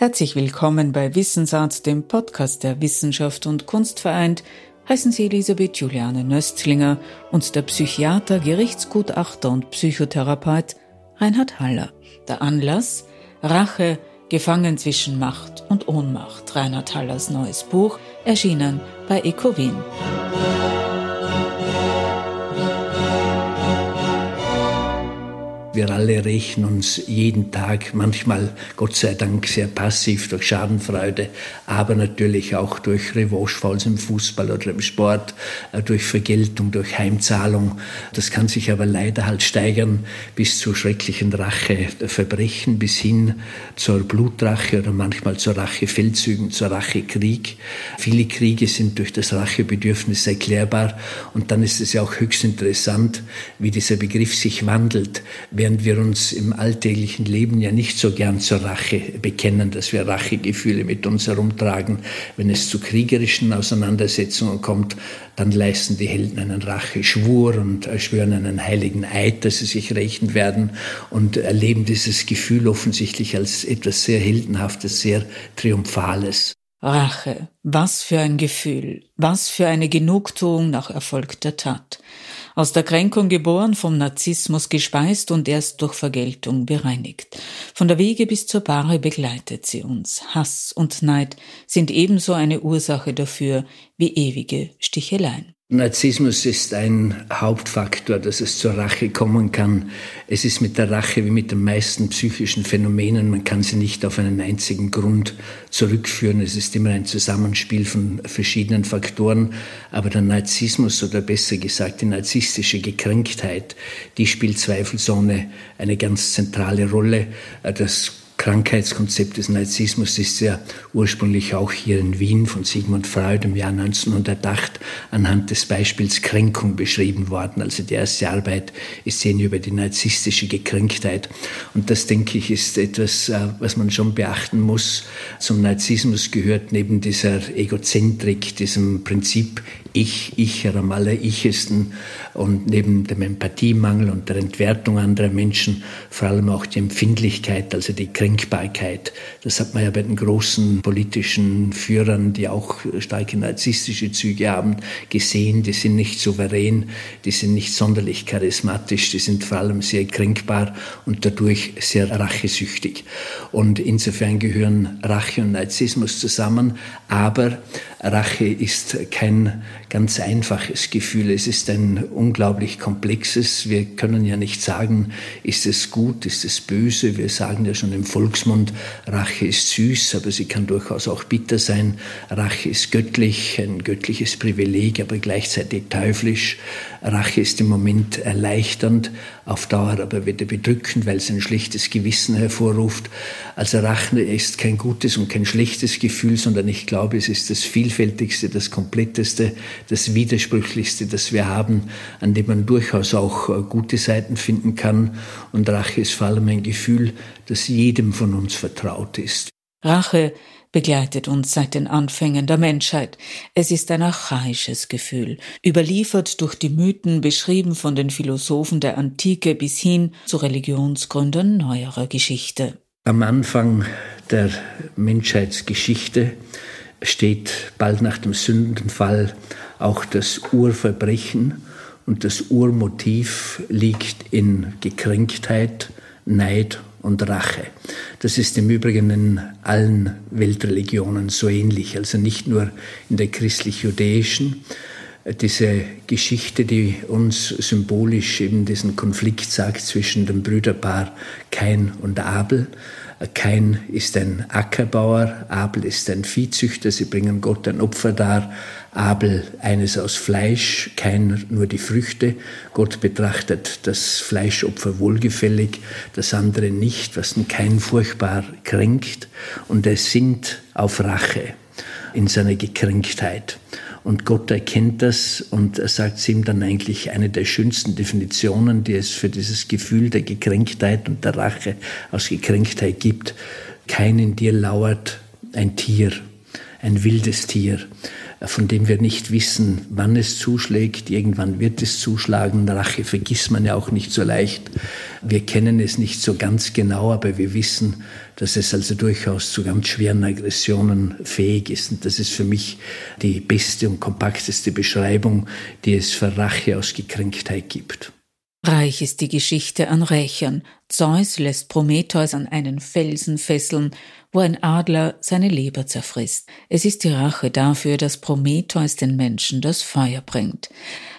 Herzlich willkommen bei Wissensart, dem Podcast der Wissenschaft und Kunst vereint. Heißen Sie Elisabeth Juliane Nöstlinger und der Psychiater, Gerichtsgutachter und Psychotherapeut Reinhard Haller. Der Anlass? Rache, gefangen zwischen Macht und Ohnmacht. Reinhard Hallers neues Buch, erschienen bei Ecowin. Wir alle rächen uns jeden Tag, manchmal Gott sei Dank sehr passiv durch Schadenfreude, aber natürlich auch durch Revanchefalls im Fußball oder im Sport, äh, durch Vergeltung, durch Heimzahlung. Das kann sich aber leider halt steigern bis zu schrecklichen Racheverbrechen, bis hin zur Blutrache oder manchmal zur Rachefeldzügen, zur Rachekrieg. Viele Kriege sind durch das Rachebedürfnis erklärbar und dann ist es ja auch höchst interessant, wie dieser Begriff sich wandelt während wir uns im alltäglichen Leben ja nicht so gern zur Rache bekennen, dass wir Rachegefühle mit uns herumtragen. Wenn es zu kriegerischen Auseinandersetzungen kommt, dann leisten die Helden einen Racheschwur und schwören einen heiligen Eid, dass sie sich rächen werden und erleben dieses Gefühl offensichtlich als etwas sehr Heldenhaftes, sehr Triumphales. Rache, was für ein Gefühl, was für eine Genugtuung nach erfolgter Tat aus der Kränkung geboren, vom Narzissmus gespeist und erst durch Vergeltung bereinigt. Von der Wege bis zur Bahre begleitet sie uns. Hass und Neid sind ebenso eine Ursache dafür wie ewige Sticheleien. Narzissmus ist ein Hauptfaktor, dass es zur Rache kommen kann. Es ist mit der Rache wie mit den meisten psychischen Phänomenen, man kann sie nicht auf einen einzigen Grund zurückführen. Es ist immer ein Zusammenspiel von verschiedenen Faktoren. Aber der Narzissmus oder besser gesagt die narzisstische Gekränktheit, die spielt zweifelsohne eine ganz zentrale Rolle. Das Krankheitskonzept des Narzissmus ist ja ursprünglich auch hier in Wien von Sigmund Freud im Jahr 1908 anhand des Beispiels Kränkung beschrieben worden. Also die erste Arbeit ist sehen über die narzisstische Gekränktheit. Und das, denke ich, ist etwas, äh, was man schon beachten muss. Zum Narzissmus gehört neben dieser Egozentrik, diesem Prinzip Ich, Ich am allerichtesten und neben dem Empathiemangel und der Entwertung anderer Menschen vor allem auch die Empfindlichkeit, also die Kränkbarkeit. Das hat man ja bei den großen politischen Führern, die auch starke narzisstische Züge haben, gesehen. Die sind nicht souverän, die sind nicht sonderlich charismatisch, die sind vor allem sehr kränkbar und dadurch sehr rachesüchtig. Und insofern gehören Rache und Narzissmus zusammen, aber Rache ist kein ganz einfaches Gefühl. Es ist ein unglaublich komplexes. Wir können ja nicht sagen, ist es gut, ist es böse. Wir sagen ja schon im Volksmund, Rache ist süß, aber sie kann durchaus auch bitter sein. Rache ist göttlich, ein göttliches Privileg, aber gleichzeitig teuflisch. Rache ist im Moment erleichternd, auf Dauer aber wieder bedrückend, weil es ein schlechtes Gewissen hervorruft. Also Rache ist kein gutes und kein schlechtes Gefühl, sondern ich glaube, es ist das vielfältigste, das kompletteste, das widersprüchlichste, das wir haben, an dem man durchaus auch äh, gute Seiten finden kann. Und Rache ist vor allem ein Gefühl, das jedem von uns vertraut ist. Rache begleitet uns seit den Anfängen der Menschheit. Es ist ein archaisches Gefühl, überliefert durch die Mythen, beschrieben von den Philosophen der Antike bis hin zu Religionsgründern neuerer Geschichte. Am Anfang der Menschheitsgeschichte steht bald nach dem Sündenfall auch das Urverbrechen und das Urmotiv liegt in Gekränktheit, Neid und Rache. Das ist im Übrigen in allen Weltreligionen so ähnlich, also nicht nur in der christlich-judäischen. Diese Geschichte, die uns symbolisch eben diesen Konflikt sagt zwischen dem Brüderpaar Kain und Abel, Kain ist ein Ackerbauer, Abel ist ein Viehzüchter, sie bringen Gott ein Opfer dar. Abel eines aus Fleisch, Kain nur die Früchte. Gott betrachtet das Fleischopfer wohlgefällig, das andere nicht, was den Kain furchtbar kränkt. Und er sinnt auf Rache in seiner Gekränktheit. Und Gott erkennt das und er sagt ihm dann eigentlich eine der schönsten Definitionen, die es für dieses Gefühl der Gekränktheit und der Rache aus Gekränktheit gibt. Kein in dir lauert ein Tier, ein wildes Tier. Von dem wir nicht wissen, wann es zuschlägt. Irgendwann wird es zuschlagen. Rache vergisst man ja auch nicht so leicht. Wir kennen es nicht so ganz genau, aber wir wissen, dass es also durchaus zu ganz schweren Aggressionen fähig ist. Und das ist für mich die beste und kompakteste Beschreibung, die es für Rache aus Gekränktheit gibt. Reich ist die Geschichte an Rächern. Zeus lässt Prometheus an einen Felsen fesseln, wo ein Adler seine Leber zerfrisst. Es ist die Rache dafür, dass Prometheus den Menschen das Feuer bringt.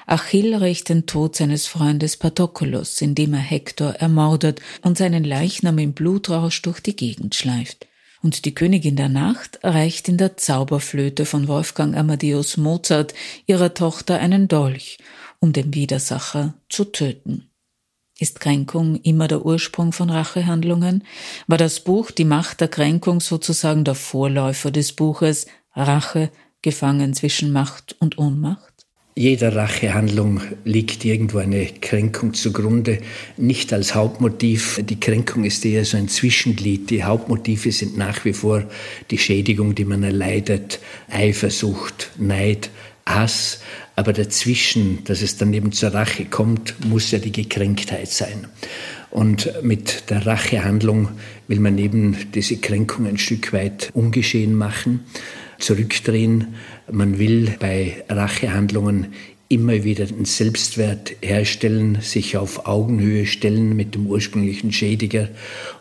Achill rächt den Tod seines Freundes Patroklos, indem er Hektor ermordet und seinen Leichnam im Blutrausch durch die Gegend schleift. Und die Königin der Nacht reicht in der Zauberflöte von Wolfgang Amadeus Mozart ihrer Tochter einen Dolch um den Widersacher zu töten. Ist Kränkung immer der Ursprung von Rachehandlungen? War das Buch Die Macht der Kränkung sozusagen der Vorläufer des Buches Rache, gefangen zwischen Macht und Ohnmacht? Jeder Rachehandlung liegt irgendwo eine Kränkung zugrunde, nicht als Hauptmotiv. Die Kränkung ist eher so ein Zwischenglied. Die Hauptmotive sind nach wie vor die Schädigung, die man erleidet, Eifersucht, Neid, Hass. Aber dazwischen, dass es dann eben zur Rache kommt, muss ja die Gekränktheit sein. Und mit der Rachehandlung will man eben diese Kränkung ein Stück weit ungeschehen machen, zurückdrehen. Man will bei Rachehandlungen immer wieder den Selbstwert herstellen, sich auf Augenhöhe stellen mit dem ursprünglichen Schädiger.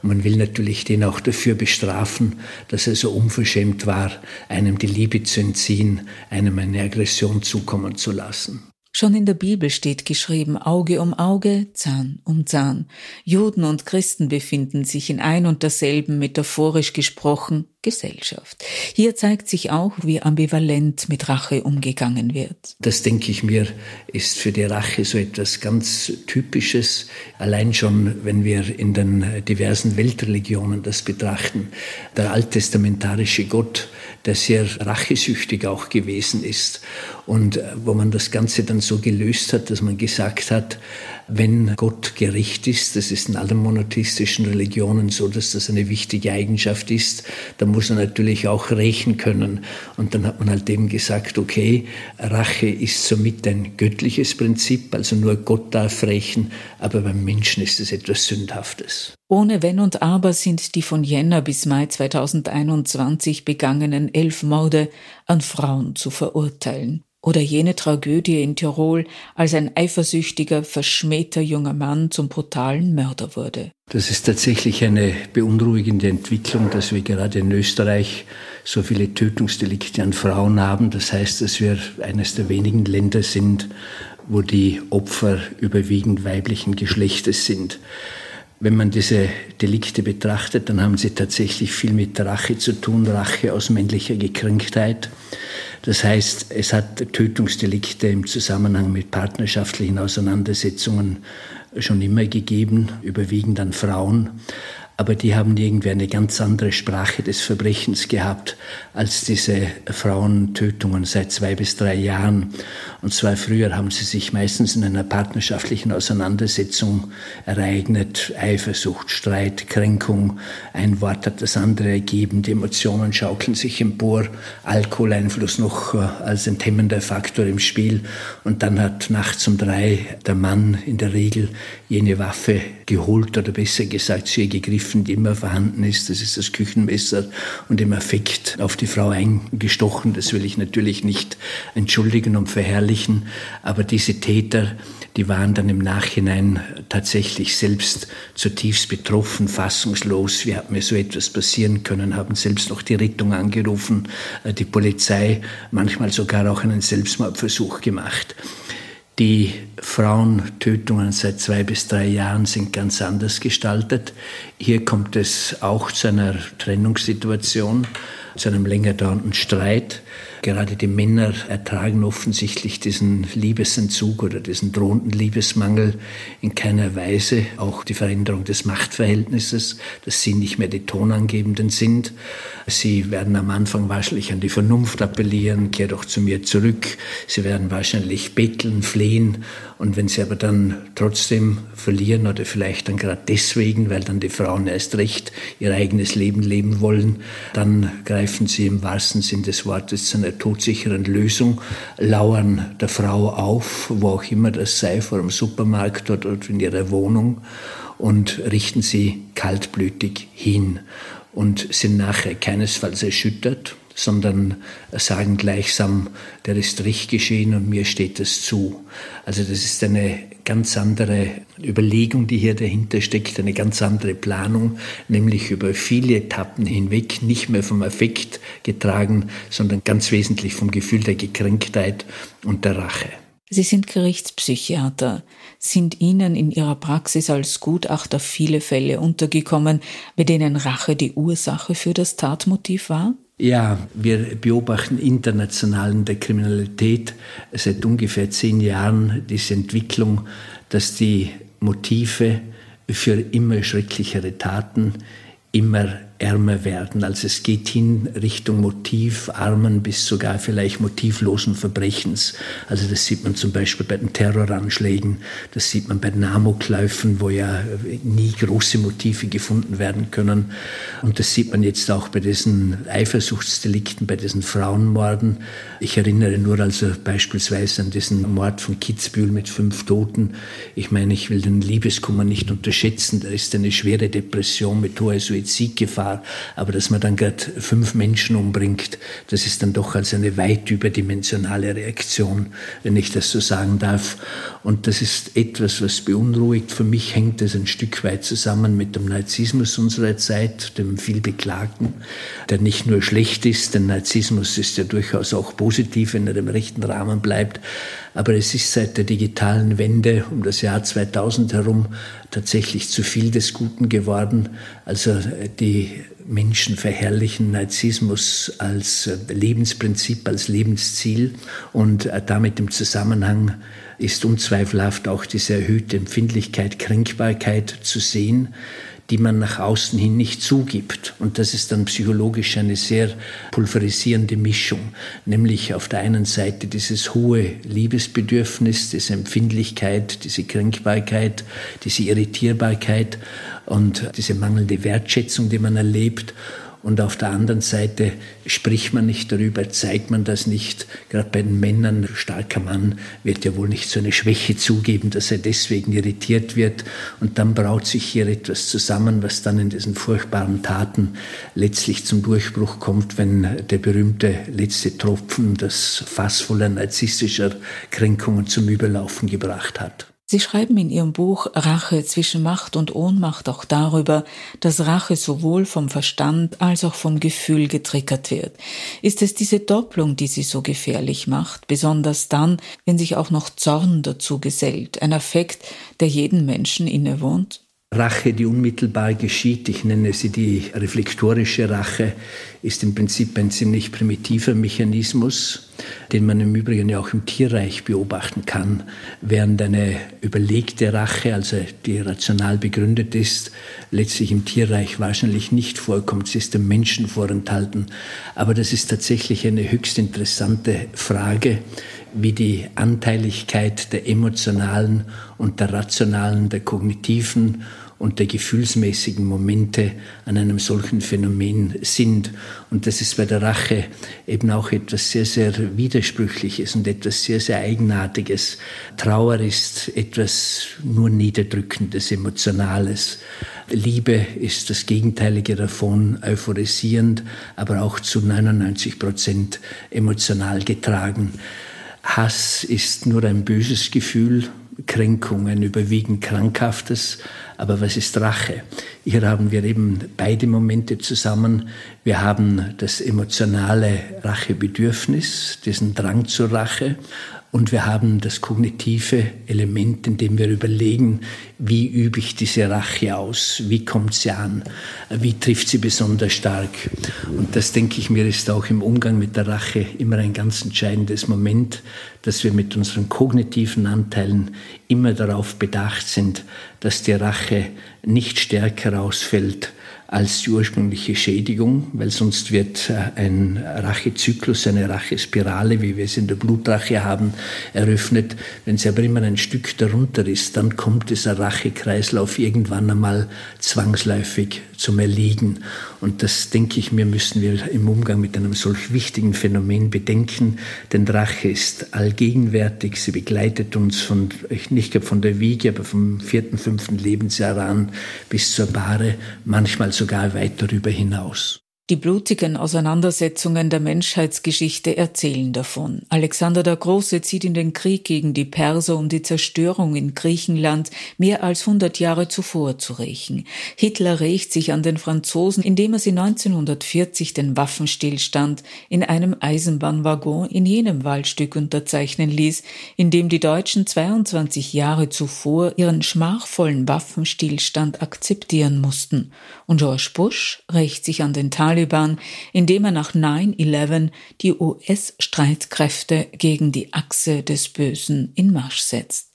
Und man will natürlich den auch dafür bestrafen, dass er so unverschämt war, einem die Liebe zu entziehen, einem eine Aggression zukommen zu lassen. Schon in der Bibel steht geschrieben Auge um Auge, Zahn um Zahn. Juden und Christen befinden sich in ein und derselben, metaphorisch gesprochen, Gesellschaft. Hier zeigt sich auch, wie ambivalent mit Rache umgegangen wird. Das denke ich mir, ist für die Rache so etwas ganz Typisches. Allein schon, wenn wir in den diversen Weltreligionen das betrachten. Der alttestamentarische Gott, der sehr rachesüchtig auch gewesen ist und wo man das Ganze dann so gelöst hat, dass man gesagt hat, wenn Gott gerecht ist, das ist in allen monotheistischen Religionen so, dass das eine wichtige Eigenschaft ist, dann muss er natürlich auch rächen können. Und dann hat man halt eben gesagt, okay, Rache ist somit ein göttliches Prinzip, also nur Gott darf rächen, aber beim Menschen ist es etwas Sündhaftes. Ohne Wenn und Aber sind die von Jänner bis Mai 2021 begangenen elf Morde an Frauen zu verurteilen. Oder jene Tragödie in Tirol, als ein eifersüchtiger, verschmähter junger Mann zum brutalen Mörder wurde. Das ist tatsächlich eine beunruhigende Entwicklung, dass wir gerade in Österreich so viele Tötungsdelikte an Frauen haben. Das heißt, dass wir eines der wenigen Länder sind, wo die Opfer überwiegend weiblichen Geschlechtes sind. Wenn man diese Delikte betrachtet, dann haben sie tatsächlich viel mit Rache zu tun, Rache aus männlicher Gekränktheit. Das heißt, es hat Tötungsdelikte im Zusammenhang mit partnerschaftlichen Auseinandersetzungen schon immer gegeben, überwiegend an Frauen aber die haben irgendwie eine ganz andere Sprache des Verbrechens gehabt als diese Frauentötungen seit zwei bis drei Jahren. Und zwar früher haben sie sich meistens in einer partnerschaftlichen Auseinandersetzung ereignet. Eifersucht, Streit, Kränkung. Ein Wort hat das andere ergeben. Die Emotionen schaukeln sich empor. Alkoholeinfluss noch äh, als enthemmender Faktor im Spiel. Und dann hat nachts um drei der Mann in der Regel jene Waffe geholt oder besser gesagt sie gegriffen, die immer vorhanden ist. Das ist das Küchenmesser und im Affekt auf die Frau eingestochen. Das will ich natürlich nicht entschuldigen und verherrlichen. Aber diese Täter, die waren dann im Nachhinein tatsächlich selbst zutiefst betroffen, fassungslos. Wie hat mir so etwas passieren können? Haben selbst noch die Rettung angerufen, äh, die Polizei, manchmal sogar auch einen Selbstmordversuch gemacht. Die Frauentötungen seit zwei bis drei Jahren sind ganz anders gestaltet. Hier kommt es auch zu einer Trennungssituation, zu einem länger dauernden Streit. Gerade die Männer ertragen offensichtlich diesen Liebesentzug oder diesen drohenden Liebesmangel in keiner Weise. Auch die Veränderung des Machtverhältnisses, dass sie nicht mehr die Tonangebenden sind. Sie werden am Anfang wahrscheinlich an die Vernunft appellieren, kehr doch zu mir zurück. Sie werden wahrscheinlich betteln, flehen. Und wenn sie aber dann trotzdem verlieren oder vielleicht dann gerade deswegen, weil dann die Frauen erst recht ihr eigenes Leben leben wollen, dann greifen sie im wahrsten Sinn des Wortes zu einer todsicheren Lösung, lauern der Frau auf, wo auch immer das sei, vor dem Supermarkt oder in ihrer Wohnung und richten sie kaltblütig hin und sind nachher keinesfalls erschüttert, sondern sagen gleichsam, der ist richtig geschehen und mir steht es zu. Also das ist eine ganz andere Überlegung, die hier dahinter steckt, eine ganz andere Planung, nämlich über viele Etappen hinweg, nicht mehr vom Affekt getragen, sondern ganz wesentlich vom Gefühl der Gekränktheit und der Rache. Sie sind Gerichtspsychiater. Sind Ihnen in Ihrer Praxis als Gutachter viele Fälle untergekommen, bei denen Rache die Ursache für das Tatmotiv war? Ja, wir beobachten international in der Kriminalität seit ungefähr zehn Jahren diese Entwicklung, dass die Motive für immer schrecklichere Taten immer ärmer werden. Also es geht hin Richtung motivarmen bis sogar vielleicht motivlosen Verbrechens. Also das sieht man zum Beispiel bei den Terroranschlägen, das sieht man bei den Amokläufen, wo ja nie große Motive gefunden werden können. Und das sieht man jetzt auch bei diesen Eifersuchtsdelikten, bei diesen Frauenmorden. Ich erinnere nur also beispielsweise an diesen Mord von Kitzbühel mit fünf Toten. Ich meine, ich will den Liebeskummer nicht unterschätzen. Da ist eine schwere Depression mit hoher Suizidgefahr war. Aber dass man dann gerade fünf Menschen umbringt, das ist dann doch als eine weit überdimensionale Reaktion, wenn ich das so sagen darf. Und das ist etwas, was beunruhigt. Für mich hängt das ein Stück weit zusammen mit dem Narzissmus unserer Zeit, dem vielbeklagten, der nicht nur schlecht ist, denn Narzissmus ist ja durchaus auch positiv, wenn er im rechten Rahmen bleibt. Aber es ist seit der digitalen Wende um das Jahr 2000 herum tatsächlich zu viel des Guten geworden. Also die Menschen verherrlichen Narzissmus als Lebensprinzip, als Lebensziel und damit im Zusammenhang ist unzweifelhaft auch diese erhöhte Empfindlichkeit, Kränkbarkeit zu sehen die man nach außen hin nicht zugibt. Und das ist dann psychologisch eine sehr pulverisierende Mischung, nämlich auf der einen Seite dieses hohe Liebesbedürfnis, diese Empfindlichkeit, diese Kränkbarkeit, diese Irritierbarkeit und diese mangelnde Wertschätzung, die man erlebt und auf der anderen Seite spricht man nicht darüber, zeigt man das nicht. Gerade bei den Männern, starker Mann wird ja wohl nicht so eine Schwäche zugeben, dass er deswegen irritiert wird. Und dann braut sich hier etwas zusammen, was dann in diesen furchtbaren Taten letztlich zum Durchbruch kommt, wenn der berühmte letzte Tropfen das Fass voller narzisstischer Kränkungen zum Überlaufen gebracht hat. Sie schreiben in Ihrem Buch Rache zwischen Macht und Ohnmacht auch darüber, dass Rache sowohl vom Verstand als auch vom Gefühl getriggert wird. Ist es diese Doppelung, die sie so gefährlich macht, besonders dann, wenn sich auch noch Zorn dazu gesellt, ein Affekt, der jeden Menschen innewohnt? Rache, die unmittelbar geschieht, ich nenne sie die reflektorische Rache, ist im Prinzip ein ziemlich primitiver Mechanismus, den man im Übrigen ja auch im Tierreich beobachten kann, während eine überlegte Rache, also die rational begründet ist, letztlich im Tierreich wahrscheinlich nicht vorkommt. Sie ist dem Menschen vorenthalten. Aber das ist tatsächlich eine höchst interessante Frage, wie die Anteiligkeit der emotionalen und der rationalen, der kognitiven und der gefühlsmäßigen Momente an einem solchen Phänomen sind. Und das ist bei der Rache eben auch etwas sehr, sehr Widersprüchliches und etwas sehr, sehr Eigenartiges. Trauer ist etwas nur Niederdrückendes, Emotionales. Liebe ist das Gegenteilige davon, euphorisierend, aber auch zu 99 Prozent emotional getragen. Hass ist nur ein böses Gefühl, Kränkungen überwiegend Krankhaftes, aber was ist Rache? Hier haben wir eben beide Momente zusammen. Wir haben das emotionale Rachebedürfnis, diesen Drang zur Rache und wir haben das kognitive Element, in dem wir überlegen, wie übe ich diese Rache aus, wie kommt sie an, wie trifft sie besonders stark. Und das, denke ich mir, ist auch im Umgang mit der Rache immer ein ganz entscheidendes Moment, dass wir mit unseren kognitiven Anteilen immer darauf bedacht sind, dass die Rache nicht stärker ausfällt als die ursprüngliche Schädigung, weil sonst wird äh, ein Rachezyklus, eine Rachespirale, wie wir es in der Blutrache haben, eröffnet. Wenn sie aber immer ein Stück darunter ist, dann kommt dieser Rachekreislauf irgendwann einmal zwangsläufig zum Erliegen. Und das, denke ich mir, müssen wir im Umgang mit einem solch wichtigen Phänomen bedenken. Denn Rache ist allgegenwärtig, sie begleitet uns von, nicht von der Wiege, aber vom vierten, fünften Lebensjahr an bis zur Bahre, manchmal sogar weit darüber hinaus. Die blutigen Auseinandersetzungen der Menschheitsgeschichte erzählen davon. Alexander der Große zieht in den Krieg gegen die Perser, um die Zerstörung in Griechenland mehr als 100 Jahre zuvor zu rächen. Hitler rächt sich an den Franzosen, indem er sie 1940 den Waffenstillstand in einem Eisenbahnwaggon in jenem Waldstück unterzeichnen ließ, in dem die Deutschen 22 Jahre zuvor ihren schmachvollen Waffenstillstand akzeptieren mussten. Und George Bush rächt sich an den Taliban Taliban, indem er nach 9-11 die US-Streitkräfte gegen die Achse des Bösen in Marsch setzt.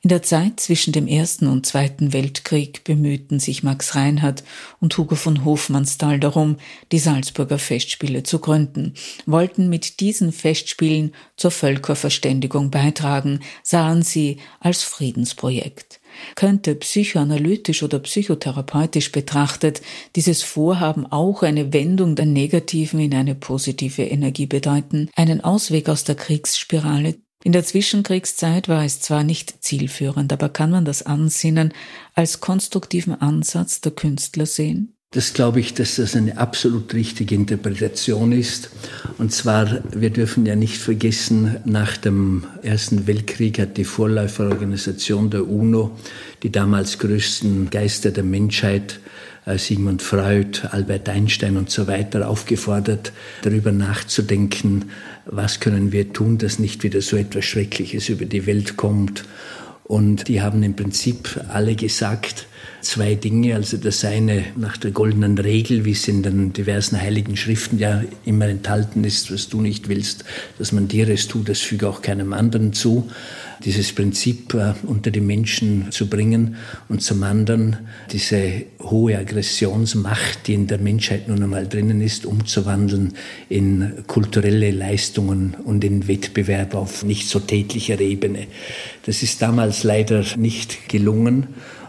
In der Zeit zwischen dem Ersten und Zweiten Weltkrieg bemühten sich Max Reinhardt und Hugo von Hofmannsthal darum, die Salzburger Festspiele zu gründen, wollten mit diesen Festspielen zur Völkerverständigung beitragen, sahen sie als Friedensprojekt könnte psychoanalytisch oder psychotherapeutisch betrachtet dieses Vorhaben auch eine Wendung der negativen in eine positive Energie bedeuten, einen Ausweg aus der Kriegsspirale. In der Zwischenkriegszeit war es zwar nicht zielführend, aber kann man das Ansinnen als konstruktiven Ansatz der Künstler sehen? Das glaube ich, dass das eine absolut richtige Interpretation ist. Und zwar, wir dürfen ja nicht vergessen, nach dem Ersten Weltkrieg hat die Vorläuferorganisation der UNO die damals größten Geister der Menschheit, äh, Sigmund Freud, Albert Einstein und so weiter, aufgefordert, darüber nachzudenken, was können wir tun, dass nicht wieder so etwas Schreckliches über die Welt kommt. Und die haben im Prinzip alle gesagt, zwei Dinge. Also das eine nach der goldenen Regel, wie es in den diversen heiligen Schriften ja immer enthalten ist, was du nicht willst, dass man dir es tut, das füge auch keinem anderen zu. Dieses Prinzip äh, unter die Menschen zu bringen und zum anderen diese hohe Aggressionsmacht, die in der Menschheit nun einmal drinnen ist, umzuwandeln in kulturelle Leistungen und in Wettbewerb auf nicht so tätlicher Ebene. Das ist damals leider nicht gelungen.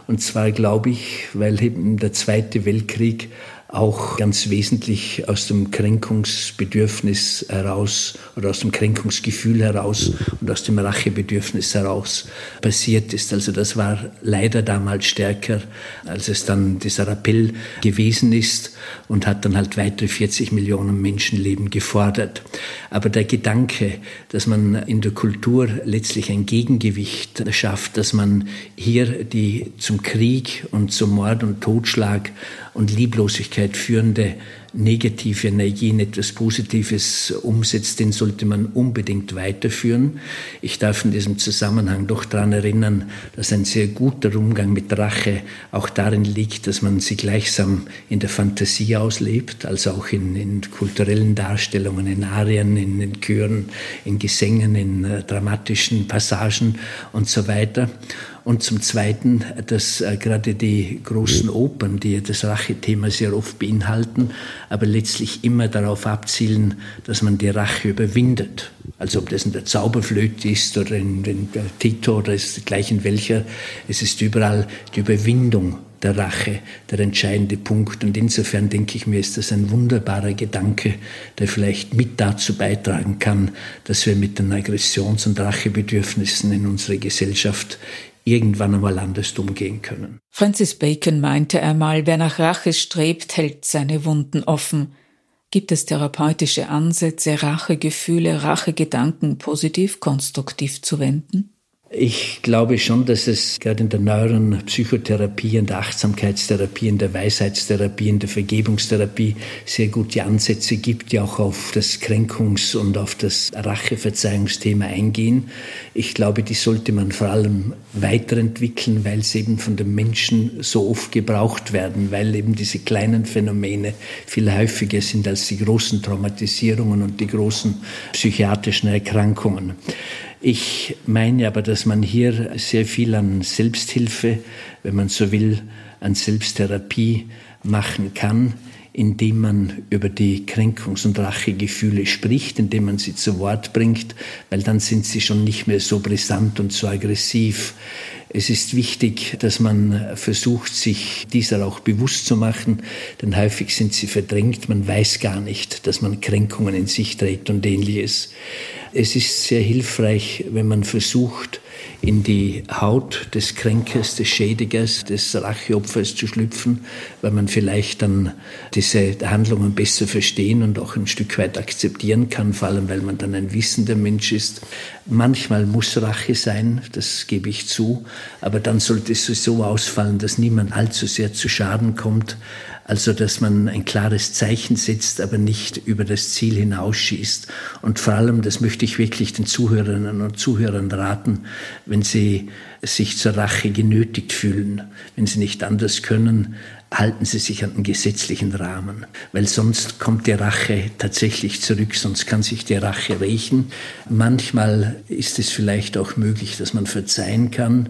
Und zwar glaube ich, weil eben der Zweite Weltkrieg auch ganz wesentlich aus dem Kränkungsbedürfnis heraus oder aus dem Kränkungsgefühl heraus und aus dem Rachebedürfnis heraus passiert ist. Also das war leider damals stärker, als es dann dieser Appell gewesen ist und hat dann halt weitere 40 Millionen Menschenleben gefordert. Aber der Gedanke, dass man in der Kultur letztlich ein Gegengewicht schafft, dass man hier die zum Krieg und zum Mord und Totschlag und Lieblosigkeit führende negative Energie in etwas Positives umsetzt, den sollte man unbedingt weiterführen. Ich darf in diesem Zusammenhang doch daran erinnern, dass ein sehr guter Umgang mit Rache auch darin liegt, dass man sie gleichsam in der Fantasie auslebt, also auch in, in kulturellen Darstellungen, in Arien, in, in Chören, in Gesängen, in äh, dramatischen Passagen und so weiter. Und zum Zweiten, dass äh, gerade die großen Opern, die das Rachethema sehr oft beinhalten, aber letztlich immer darauf abzielen, dass man die Rache überwindet. Also ob das in der Zauberflöte ist oder in, in der Tito oder ist gleich in welcher, es ist überall die Überwindung der Rache der entscheidende Punkt. Und insofern denke ich mir, ist das ein wunderbarer Gedanke, der vielleicht mit dazu beitragen kann, dass wir mit den Aggressions- und Rachebedürfnissen in unserer Gesellschaft irgendwann einmal anders umgehen können. Francis Bacon meinte einmal, wer nach Rache strebt, hält seine Wunden offen. Gibt es therapeutische Ansätze, Rachegefühle, Rachegedanken positiv, konstruktiv zu wenden? Ich glaube schon, dass es gerade in der neueren Psychotherapie, in der Achtsamkeitstherapie, in der Weisheitstherapie, in der Vergebungstherapie sehr gute Ansätze gibt, die auch auf das Kränkungs- und auf das Racheverzeihungsthema eingehen. Ich glaube, die sollte man vor allem weiterentwickeln, weil sie eben von den Menschen so oft gebraucht werden, weil eben diese kleinen Phänomene viel häufiger sind als die großen Traumatisierungen und die großen psychiatrischen Erkrankungen. Ich meine aber, dass man hier sehr viel an Selbsthilfe, wenn man so will, an Selbsttherapie machen kann, indem man über die Kränkungs- und Rachegefühle spricht, indem man sie zu Wort bringt, weil dann sind sie schon nicht mehr so brisant und so aggressiv. Es ist wichtig, dass man versucht, sich dieser auch bewusst zu machen, denn häufig sind sie verdrängt. Man weiß gar nicht, dass man Kränkungen in sich trägt und ähnliches. Es ist sehr hilfreich, wenn man versucht, in die Haut des Kränkers, des Schädigers, des Racheopfers zu schlüpfen, weil man vielleicht dann diese Handlungen besser verstehen und auch ein Stück weit akzeptieren kann, vor allem weil man dann ein wissender Mensch ist. Manchmal muss Rache sein, das gebe ich zu, aber dann sollte es so ausfallen, dass niemand allzu sehr zu Schaden kommt, also dass man ein klares Zeichen setzt, aber nicht über das Ziel hinausschießt. Und vor allem, das möchte ich wirklich den Zuhörerinnen und Zuhörern raten, wenn sie sich zur Rache genötigt fühlen, wenn sie nicht anders können, halten Sie sich an den gesetzlichen Rahmen, weil sonst kommt die Rache tatsächlich zurück, sonst kann sich die Rache rächen. Manchmal ist es vielleicht auch möglich, dass man verzeihen kann,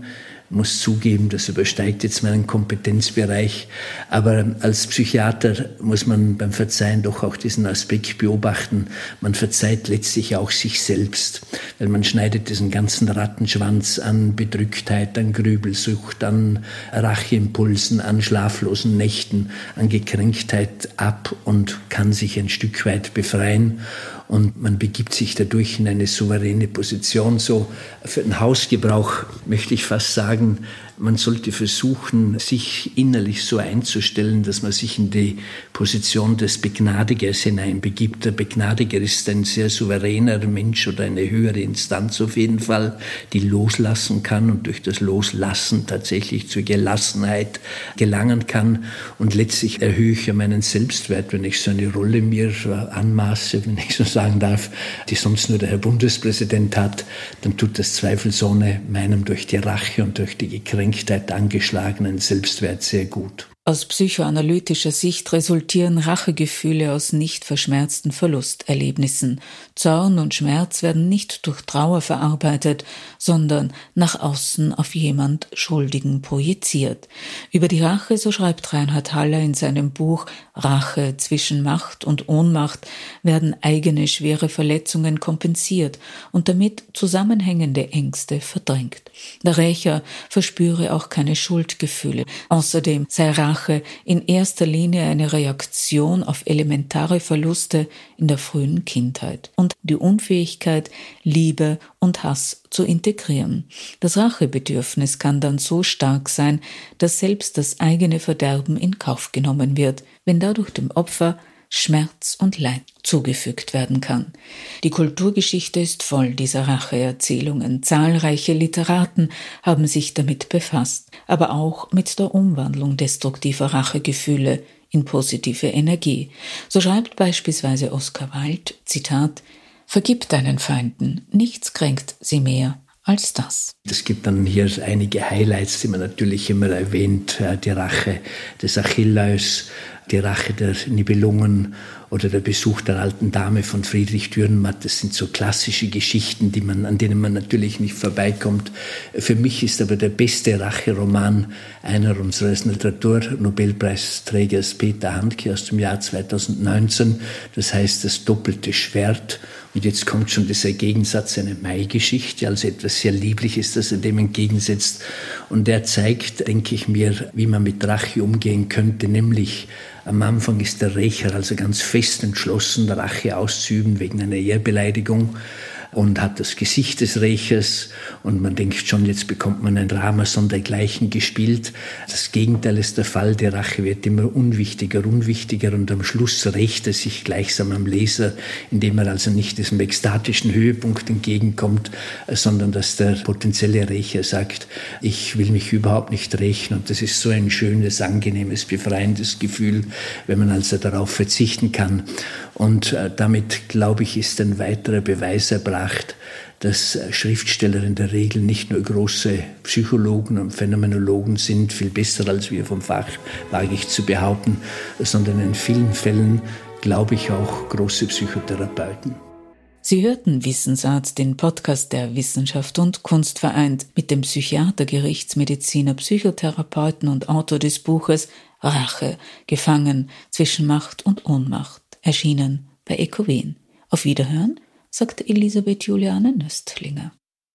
muss zugeben, das übersteigt jetzt meinen Kompetenzbereich. Aber als Psychiater muss man beim Verzeihen doch auch diesen Aspekt beobachten. Man verzeiht letztlich auch sich selbst, weil man schneidet diesen ganzen Rattenschwanz an Bedrücktheit, an Grübelsucht, an Racheimpulsen, an schlaflosen Nächten, an Gekränktheit ab und kann sich ein Stück weit befreien und man begibt sich dadurch in eine souveräne Position. So für den Hausgebrauch möchte ich fast sagen, man sollte versuchen, sich innerlich so einzustellen, dass man sich in die Position des Begnadigers hineinbegibt. Der Begnadiger ist ein sehr souveräner Mensch oder eine höhere Instanz auf jeden Fall, die loslassen kann und durch das Loslassen tatsächlich zur Gelassenheit gelangen kann. Und letztlich erhöhe ich ja meinen Selbstwert, wenn ich so eine Rolle mir anmaße, wenn ich so sagen darf, die sonst nur der Herr Bundespräsident hat, dann tut das zweifelsohne meinem durch die Rache und durch die Gekränkung Beschränktheit angeschlagenen Selbstwert sehr gut. Aus psychoanalytischer Sicht resultieren Rachegefühle aus nicht verschmerzten Verlusterlebnissen. Zorn und Schmerz werden nicht durch Trauer verarbeitet, sondern nach außen auf jemand Schuldigen projiziert. Über die Rache, so schreibt Reinhard Haller in seinem Buch Rache zwischen Macht und Ohnmacht, werden eigene schwere Verletzungen kompensiert und damit zusammenhängende Ängste verdrängt. Der Rächer verspüre auch keine Schuldgefühle. Außerdem sei Rache Sprache in erster Linie eine Reaktion auf elementare Verluste in der frühen Kindheit und die Unfähigkeit, Liebe und Hass zu integrieren. Das Rachebedürfnis kann dann so stark sein, dass selbst das eigene Verderben in Kauf genommen wird, wenn dadurch dem Opfer Schmerz und Leid zugefügt werden kann. Die Kulturgeschichte ist voll dieser Racheerzählungen. Zahlreiche Literaten haben sich damit befasst, aber auch mit der Umwandlung destruktiver Rachegefühle in positive Energie. So schreibt beispielsweise Oskar Wilde, Zitat, Vergib deinen Feinden, nichts kränkt sie mehr als das. Es gibt dann hier einige Highlights, die man natürlich immer erwähnt. Äh, die Rache des Achilleus, die Rache der Nibelungen oder der Besuch der alten Dame von Friedrich Dürrenmatt. Das sind so klassische Geschichten, die man, an denen man natürlich nicht vorbeikommt. Für mich ist aber der beste Racheroman einer unseres Literaturnobelpreisträgers Peter Handke aus dem Jahr 2019. Das heißt Das doppelte Schwert. Und jetzt kommt schon dieser Gegensatz, eine Mai-Geschichte, also etwas sehr Liebliches, das er dem entgegensetzt. Und der zeigt, denke ich mir, wie man mit Rache umgehen könnte, nämlich am Anfang ist der Rächer also ganz fest entschlossen, Rache auszuüben wegen einer Ehrbeleidigung und hat das Gesicht des Rächers und man denkt schon, jetzt bekommt man ein Drama sondergleichen gespielt. Das Gegenteil ist der Fall, die Rache wird immer unwichtiger, unwichtiger und am Schluss rächt er sich gleichsam am Leser, indem er also nicht diesem ekstatischen Höhepunkt entgegenkommt, sondern dass der potenzielle Rächer sagt, ich will mich überhaupt nicht rächen und das ist so ein schönes, angenehmes, befreiendes Gefühl, wenn man also darauf verzichten kann. Und äh, damit, glaube ich, ist ein weiterer Beweis erbracht, dass äh, Schriftsteller in der Regel nicht nur große Psychologen und Phänomenologen sind, viel besser als wir vom Fach, wage ich zu behaupten, sondern in vielen Fällen, glaube ich, auch große Psychotherapeuten. Sie hörten Wissensart, den Podcast der Wissenschaft und Kunst vereint, mit dem Psychiater, Gerichtsmediziner, Psychotherapeuten und Autor des Buches Rache, gefangen zwischen Macht und Ohnmacht erschienen bei Ecowin. Auf Wiederhören, sagt Elisabeth Juliane Nöstlinger.